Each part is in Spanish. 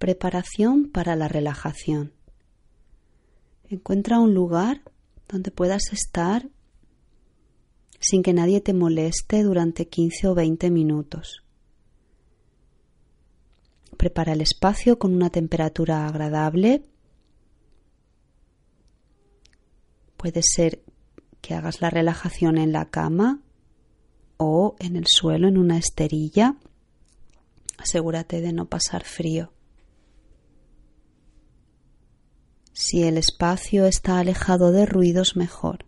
Preparación para la relajación. Encuentra un lugar donde puedas estar sin que nadie te moleste durante 15 o 20 minutos. Prepara el espacio con una temperatura agradable. Puede ser que hagas la relajación en la cama o en el suelo en una esterilla. Asegúrate de no pasar frío. Si el espacio está alejado de ruidos, mejor.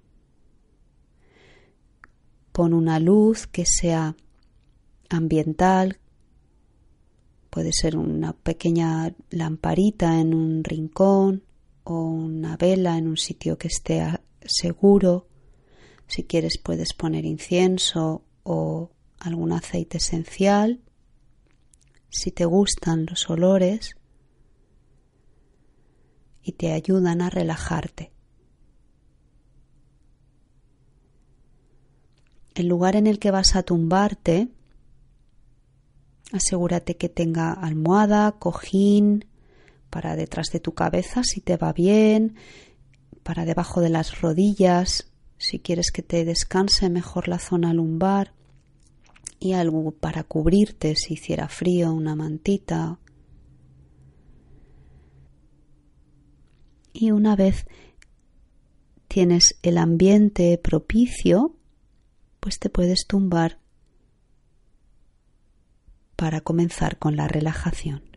Pon una luz que sea ambiental, puede ser una pequeña lamparita en un rincón o una vela en un sitio que esté seguro. Si quieres puedes poner incienso o algún aceite esencial. Si te gustan los olores y te ayudan a relajarte. El lugar en el que vas a tumbarte, asegúrate que tenga almohada, cojín, para detrás de tu cabeza si te va bien, para debajo de las rodillas, si quieres que te descanse mejor la zona lumbar y algo para cubrirte si hiciera frío, una mantita. Y una vez tienes el ambiente propicio, pues te puedes tumbar para comenzar con la relajación.